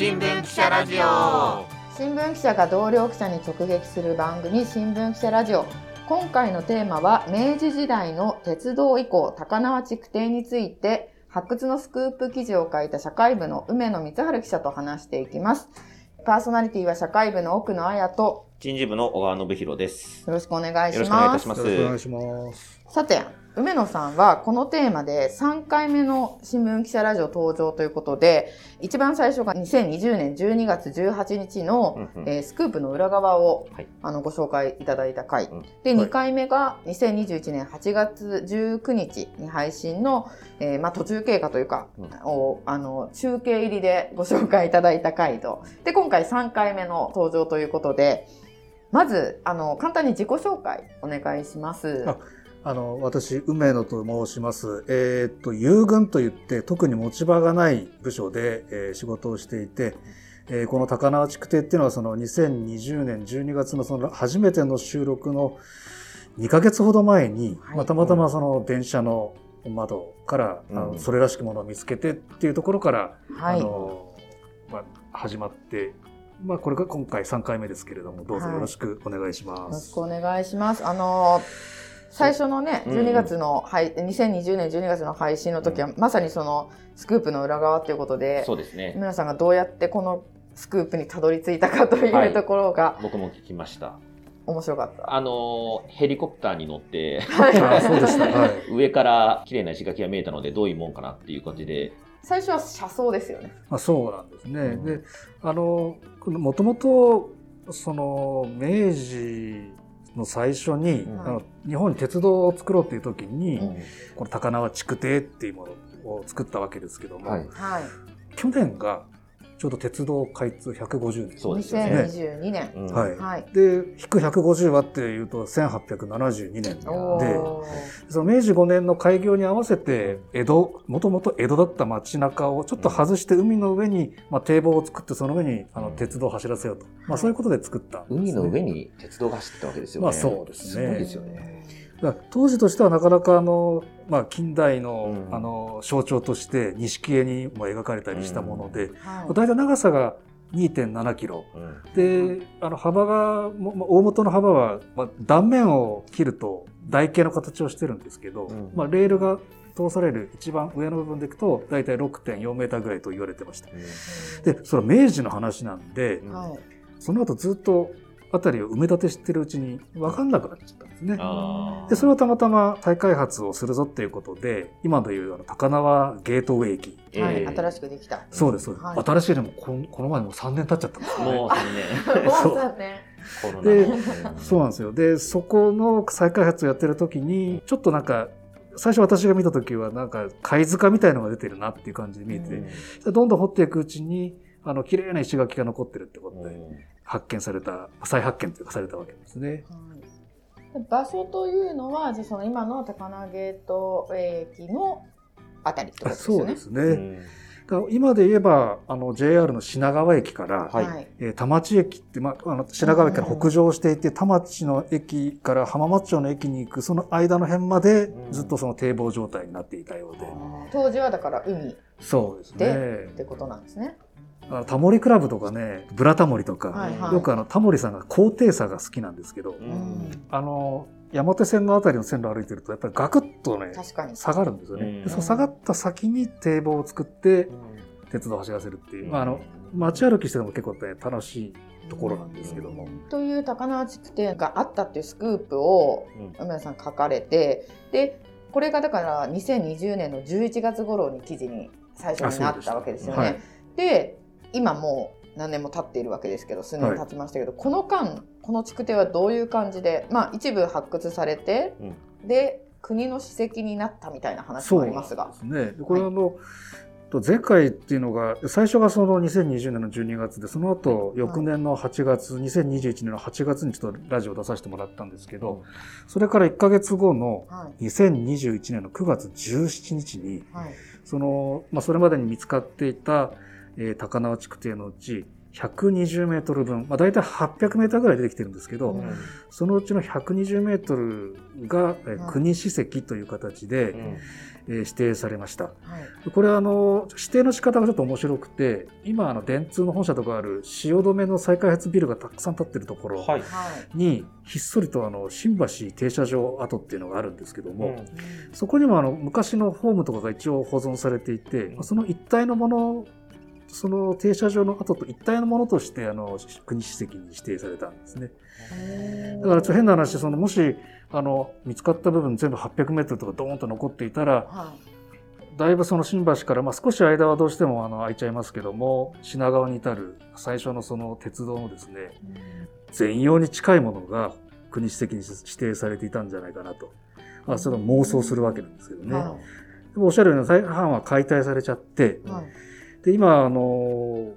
新聞記者ラジオ新聞記者が同僚記者に直撃する番組新聞記者ラジオ今回のテーマは明治時代の鉄道以降高輪築堤について発掘のスクープ記事を書いた社会部の梅野光晴記者と話していきますパーソナリティは社会部の奥野彩と人事部の小川信弘です。よろしくお願いしよろしくお願いいますたします。よろしくお願いします。さて梅野さんはこのテーマで3回目の新聞記者ラジオ登場ということで一番最初が2020年12月18日の、うんうん。えースクープの裏側を、はい。あのご紹介いただいた回、うん。ではい。2回目が2021年8月19日に配信の、えーまあ、途中経過というか、うん。をあの中継入りでご紹介いただいた回と。で今回3回目の登場ということでまずあの簡単に自己紹介お願いします。ああの、私、梅野と申します。えーっと、遊軍といって、特に持ち場がない部署で、えー仕事をしていて、えーこの高輪築堤っていうのは、その2020年12月のその初めての収録の2ヶ月ほど前に、はいまあたまたまその電車の窓から、あうんのそれらしきものを見つけてっていうところから、はいあの、まあ、始まって、まあ、これが今回3回目ですけれども、どうぞよろしくお願いします。よろしくお願いします。あの最初のね、うん12月の、はい、2020年12月の配信の時は、まさにそのスクープの裏側ということで、そうですね。皆さんがどうやってこのスクープにたどり着いたかといはいうところが僕も聞きました。面白かった。あのー、ヘリコプターに乗って、あそうでした。はい。上から綺麗な石垣が見えたので、どういうもんかなっていう感じで、最初は車窓ですよね。まあ、そうなんですね。うんで、あの、もともと、その、明治の最初に、うん。あの日本に鉄道を作ろうっていう時に、うん。この高輪築堤っていうものを作ったわけですけども、はい。はい。去年がちょうど鉄道開通150年。そうですよね。2022年。うんはいはい。で、引く150はっていうと1872年で、その明治5年の開業に合わせて、江戸、もともと江戸だった街中をちょっと外して海の上に、まあ、堤防を作って、その上にあのうん鉄道を走らせようと。まあ、そういうことで作ったね、海の上に鉄道が走ってたわけですよね。まあそうですねすごいですよね。だ当時としてはなかなかあの、まあ、近代の,、うんあの象徴として錦絵にも描かれたりしたもので、はい大体長さが2.7キロ。うんで、あの幅が、大元の幅は、まあ、断面を切ると台形の形をしてるんですけど、うんまあ、レールが通される一番上の部分でいくと、大体6.4メーターぐらいと言われてました。で、それは明治の話なんで。その後ずっと辺りを埋め立てしてるうちに分かんなくなっちゃったんですね。で、それはたまたま再開発をするぞっていうことで、今でいうあの高輪ゲートウェイ駅。はい。えー新しくできた。そうです、そうです。はい新しいのもこの前もう3年経っちゃったんですよね。もう3年。もうそうさね。コロナでのそうなんですよ。で、そこの再開発をやってる時に、ちょっとなんか、最初私が見た時はなんか貝塚みたいのが出てるなっていう感じで見えて、うんでどんどん掘っていくうちに、あの、綺麗な石垣が残ってるってことで、発見された、再発見というかされたわけですね。はい、場所というのは、じゃあその今の高輪ゲート駅のあたりとですよね。そうですね。うんだから今で言えば、あの、JR の品川駅から、はいえー田町駅って、まあ、あの品川駅から北上していて、田町の駅から浜松町の駅に行く、その間の辺までうんずっとその堤防状態になっていたようで。当時はだから海そうですで、ねっ。てことなんですね。あのタモリクラブとかね、ブラタモリとか、はいはい。よくあの、タモリさんが高低差が好きなんですけど、うん。あの、山手線のあたりの線路を歩いてると、やっぱりガクッとね、確かに。下がるんですよね。うん。でその下がった先に堤防を作って、鉄道を走らせるっていう、まあ、あの、街歩きしてても結構ね、楽しいところなんですけども。という高輪築堤があったっていうスクープをうん。梅田さん書かれてでこれがだから2020年の11月頃に記事に最初になったわけですよね。はい。で今もう何年も経っているわけですけど数年経ちましたけど、この間この築堤はどういう感じで、まあ、一部発掘されて、で国の史跡になったみたいな話もありますが。そうですね。でこれはあの、と前回っていうのが、最初がその2020年の12月で、その後、翌年の8月、2021年の8月にちょっとラジオ出させてもらったんですけど、それから1ヶ月後のはい。2021年の9月17日に、はい。その、まあ、それまでに見つかっていた、えー高輪築堤のうち、120メートル分、まあ、大体800メートルぐらい出てきてるんですけど、うんそのうちの120メートルが、えはい国史跡という形で、うんえー指定されました。はい。これはあの指定の仕方がちょっと面白くて今あの電通の本社とかある汐留の再開発ビルがたくさん建ってるところはい。はい。にひっそりとあの新橋停車場跡っていうのがあるんですけども、うんそこにもあの昔のホームとかが一応保存されていて、うんその一体のものその停車場の跡と一体のものとしてあの国史跡に指定されたんですね。だからちょっと変な話そのもしあの見つかった部分全部800メートルとかドーンと残っていたらはだいぶその新橋から、まあ、少し間はどうしてもあの空いちゃいますけども品川に至る最初のその鉄道のですねい。全容に近いものが国史跡に指定されていたんじゃないかなと、まあ、それを妄想するわけなんですけどね。はでもおっしゃるように大半は解体されちゃってい。はい。で今あの、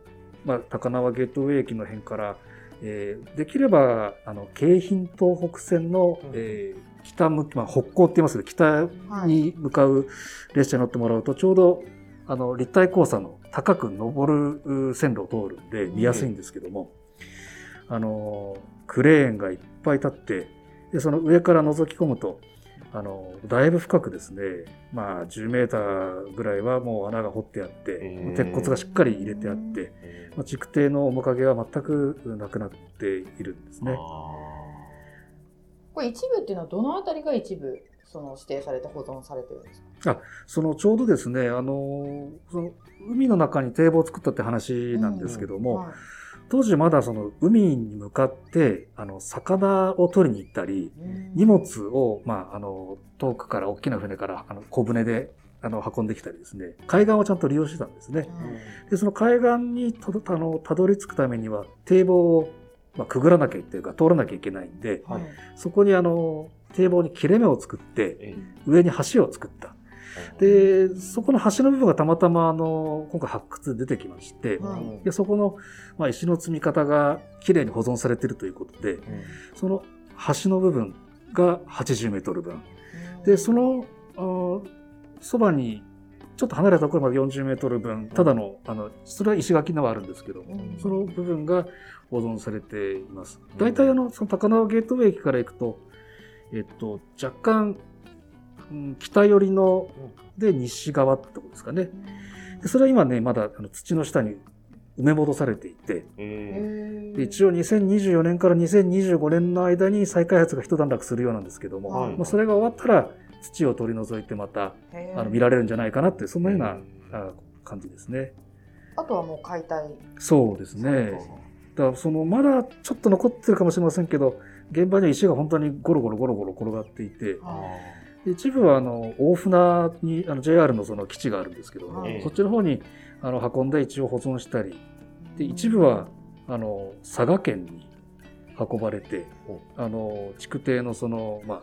まあ、高輪ゲートウェイ駅の辺から、えーできればあの京浜東北線の、うん。えー北向き、まあ、北港って言いますけど北に向かう列車に乗ってもらうとちょうどあの立体交差の高く登るう線路を通るんで見やすいんですけども、あのクレーンがいっぱい立ってでその上から覗き込むとあのだいぶ深くですね、まあ、10メーターぐらいはもう穴が掘ってあってへー鉄骨がしっかり入れてあって、まあ、築堤の面影は全くなくなっているんですね。これ一部っていうのはどのあたりが一部その指定されて保存されてるんですか？そのちょうどですね、あのその海の中に堤防を作ったって話なんですけども、はい当時まだその海に向かってあの魚を取りに行ったり、うん荷物を、まあ、あの遠くから大きな船からあの小舟であの運んできたりですね海岸をちゃんと利用してたんですね。はいでその海岸にとどあのたどり着くためには堤防を、まあ、くぐらなきゃいけないか通らなきゃいけないんではい。そこにあの堤防に切れ目を作ってえ上に橋を作った。えでそこの橋の部分がたまたまあの今回発掘で出てきまして、はい。でそこの、まあ、石の積み方がきれいに保存されているということでその橋の部分が80メートル分。でそのそばにちょっと離れたところまで40メートル分ただのあのそれは石垣のはあるんですけどうん。その部分が保存されています。大体あのその高輪ゲートウェイ駅から行くと、えっと、若干、うん北寄りので西側ってとこですかね。でそれは今ね、まだあの土の下に埋め戻されていて、一応2024年から2025年の間に再開発が一段落するようなんですけども、はいまあ、それが終わったら土を取り除いてまたあの見られるんじゃないかなって、そんなようなあ感じですね。あとはもう解体。そうですね。だからそのまだちょっと残ってるかもしれませんけど現場には石が本当にゴロゴロゴロゴロ転がっていてで一部はあの大船にあの JR のその基地があるんですけども、はいそっちの方にあの運んで一応保存したりで一部はあの佐賀県に運ばれてあの築堤のその、まあ、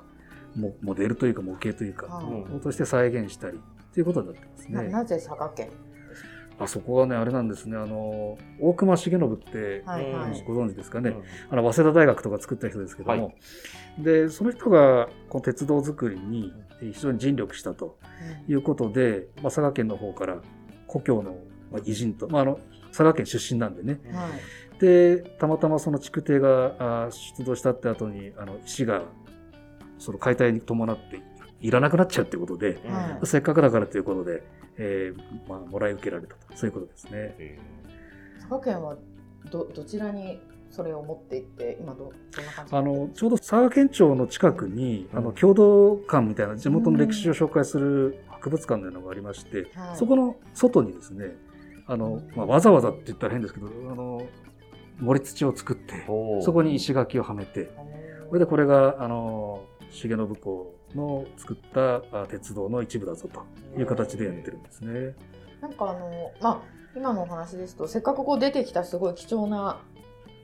モモデルというか模型というか、はいとして再現したりということになってますね。ななぜ佐賀県？あそこはねあれなんですね。あの大隈重信ってはいはい。ご存知ですかね、あの早稲田大学とか作った人ですけども、はでその人がこの鉄道作りに非常に尽力したということで、まあ、佐賀県の方から故郷のまあ偉人と、まあ、あの佐賀県出身なんでね。うん。はい。でたまたまその築堤があ出土したって後にあの石がその解体に伴っていらなくなっちゃうっていうことで、はい。せっかくだからということで、えーまあ、もらい受けられたと。そういうことですね。佐賀県はどどちらにそれを持っていって今どどんな感じあのちょうど佐賀県庁の近くに、あのうん郷土館みたいな地元の歴史を紹介する博物館のようなのがありまして、はい。そこの外にですねあの、まあ、わざわざって言ったら変ですけどあの盛り土を作ってそこに石垣をはめてそれでこれがあの重信公の作ったあ鉄道の一部だぞという形でやってるんですね。なんかあのまあ今のお話ですとせっかくこう出てきたすごい貴重な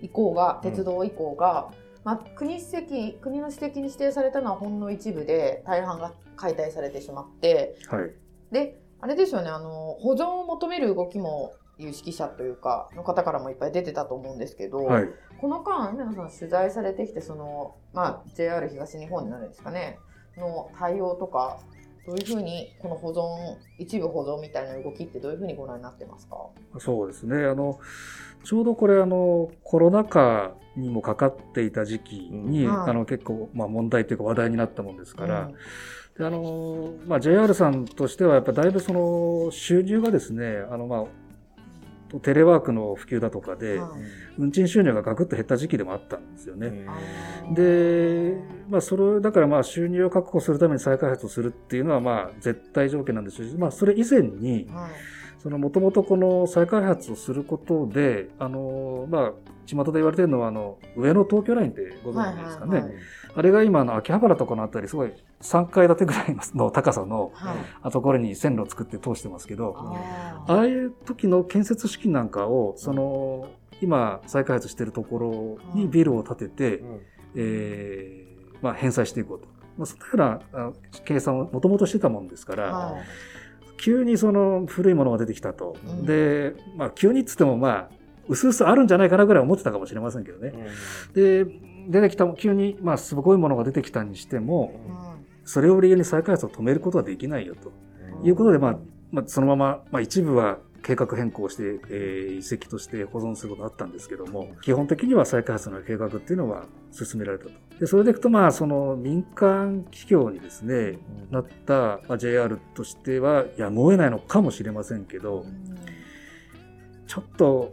遺構が鉄道遺構が、まあ、国史跡国の史跡に指定されたのはほんの一部で大半が解体されてしまってはい、であれですよねあの保存を求める動きも有識者というかの方からもいっぱい出てたと思うんですけど、はい、この間梅野さん取材されてきてその、まあ、JR 東日本になるんですかねの対応とかどういうふうにこの保存一部保存みたいな動きってどういうふうにご覧になってますか？そうですね。あのちょうどこれあのコロナ禍にもかかっていた時期に、うん。はい。あの結構、まあ、問題というか話題になったもんですから、うん。であのまあ、JR さんとしてはやっぱだいぶその収入がですねあの、まあ、テレワークの普及だとかで、はい運賃収入がガクッと減った時期でもあったんですよね。で、まあ、それだからまあ収入を確保するために再開発をするっていうのはまあ絶対条件なんですし、まあ、それ以前にはいもともとこの再開発をすることであのまあ巷で言われてるのはあの上野東京ラインってご存知ですかね、はいはいはい。あれが今の秋葉原とかのあたりすごい3階建てぐらいの高さのはい。ところに線路を作って通してますけどあああいう時の建設資金なんかをその今再開発しているところにビルを建てて、えーまあ、返済していこうと。まあ、そのようなあ計算をもともとしてたもんですから、はい急にその古いものが出てきたと。うん。で、まあ、急にっつっても、まあ、うすうすあるんじゃないかなぐらい思ってたかもしれませんけどね。で、出てきた、急に、まあ、すごいものが出てきたにしても、それを理由に再開発を止めることはできないよと。いうことで、まあ、まあ、そのまま、まあ、一部は計画変更して、えー遺跡として保存することがあったんですけども、基本的には再開発の計画っていうのは進められたと。で、それでいくと、まあ、その民間企業にですね、なった、まあ、JR としてはやむを得ないのかもしれませんけど、ちょっと、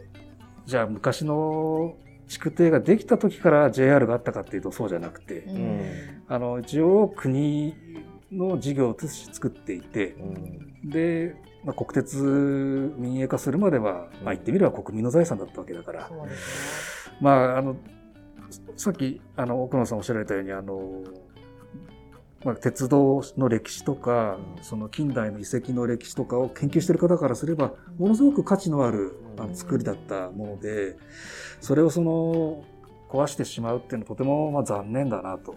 じゃあ昔の築堤ができた時から JR があったかっていうとそうじゃなくて、うん。あの、一応国の事業として作っていて、で、まあ、国鉄民営化するまでは、まあ、言ってみれば国民の財産だったわけだから、ね。まあ、あの、さっき、あの、奥野さんおっしゃられたように、あの、まあ、鉄道の歴史とか、その近代の遺跡の歴史とかを研究している方からすれば、ものすごく価値のあるあの作りだったもので、それをその、壊してしまうっていうのはとてもまあ残念だなと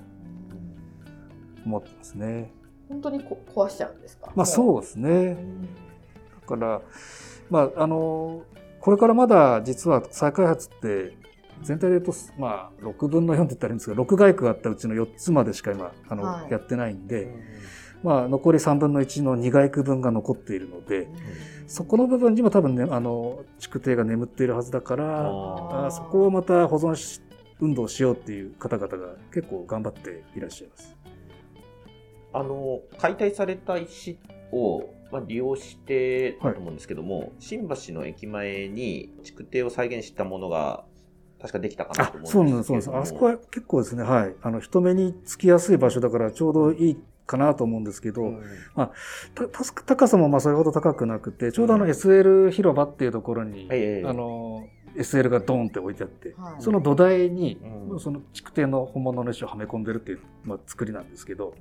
思ってますね。本当にこ壊しちゃうんですか？まあう。そうですね。だから、まあ、あの、これからまだ実は再開発って、全体で言うと、まあ、6分の4って言ったらいいんですけど、6街区あったうちの4つまでしか今、あの、はい。やってないんで、まあ、残り3分の1の2街区分が残っているので、そこの部分にも多分ね、あの、築堤が眠っているはずだから、あそこをまた保存し運動しようっていう方々が結構頑張っていらっしゃいます。あの解体された石を、まあ、利用してだと思うんですけども、新橋の駅前に築堤を再現したものが確かできたかなあと思うんですけそうなんです、そうなんです。あそこは結構ですね、はい。あの、人目につきやすい場所だからちょうどいいかなと思うんですけど、たた高さもまあそれほど高くなくて、ちょうどあの SL 広場っていうところに、ええあの、SL がドーンって置いてあって、はい。その土台に、うん。その築堤の本物の石をはめ込んでるっていう、まあ、作りなんですけど、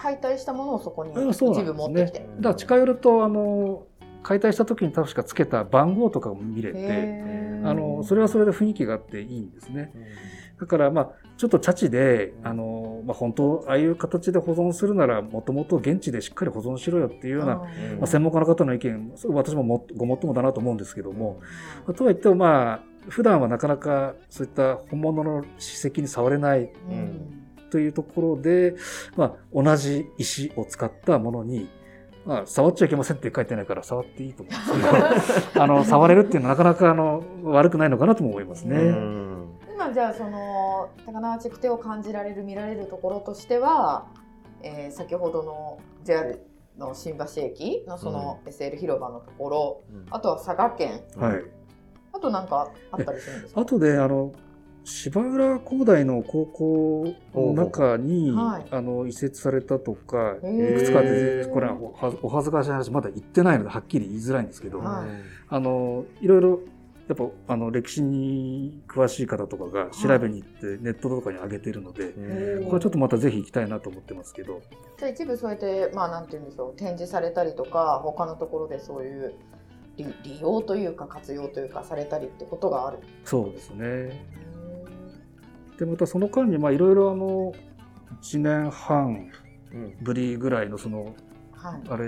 解体したものをそこにうん一部持ってきて。だから近寄ると、あの、解体した時に確かつけた番号とかも見れて、あの、それはそれで雰囲気があっていいんですね。だから、まあ、ちょっとチャチで、あの、まあ、本当、ああいう形で保存するなら、もともと現地でしっかり保存しろよっていうような、まあ、専門家の方の意見、それ私ももごもっともだなと思うんですけども、まあとはいっても、まあ、普段はなかなかそういった本物の史跡に触れないうん。というところで、まあ、同じ石を使ったものに、まあ、触っちゃいけませんって書いてないから触っていいと思うんですけど、あの、触れるっていうのはなかなかあの、悪くないのかなとも思いますね。うん。今じゃあその高輪築堤を感じられる見られるところとしては、えー先ほどの JR の新橋駅のその SL 広場のところ、あとは佐賀県。はい。あとなんかあったりするんですか？あとで、あの、芝浦工大の高校の中に、はい。あの移設されたとか、いくつかで、これはお恥ずかしい話、まだ言ってないので、はっきり言いづらいんですけど、はい。あの、いろいろ、やっぱ、あの、歴史に詳しい方とかが調べに行って、ネットとかに上げてるので、うんこれちょっとまたぜひ行きたいなと思ってますけど、じゃあ一部そうやってまあなんて言うんでしょう展示されたりとか他のところでそういう利利用というか活用というかされたりってことがある。そうですね。で、またその間に、まあ、いろいろあの、1年半ぶりぐらいのその、はい。あれ、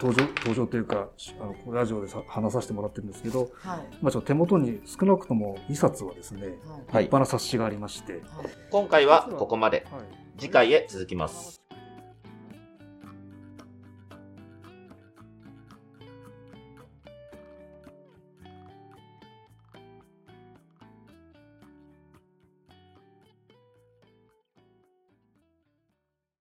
登場、登場というか、あの、ラジオでさ話させてもらってるんですけど、はい。まあ、ちょっと手元に少なくとも2冊はですね、はい。はい立派な冊子がありまして、今回はここまで。はい。次回へ続きます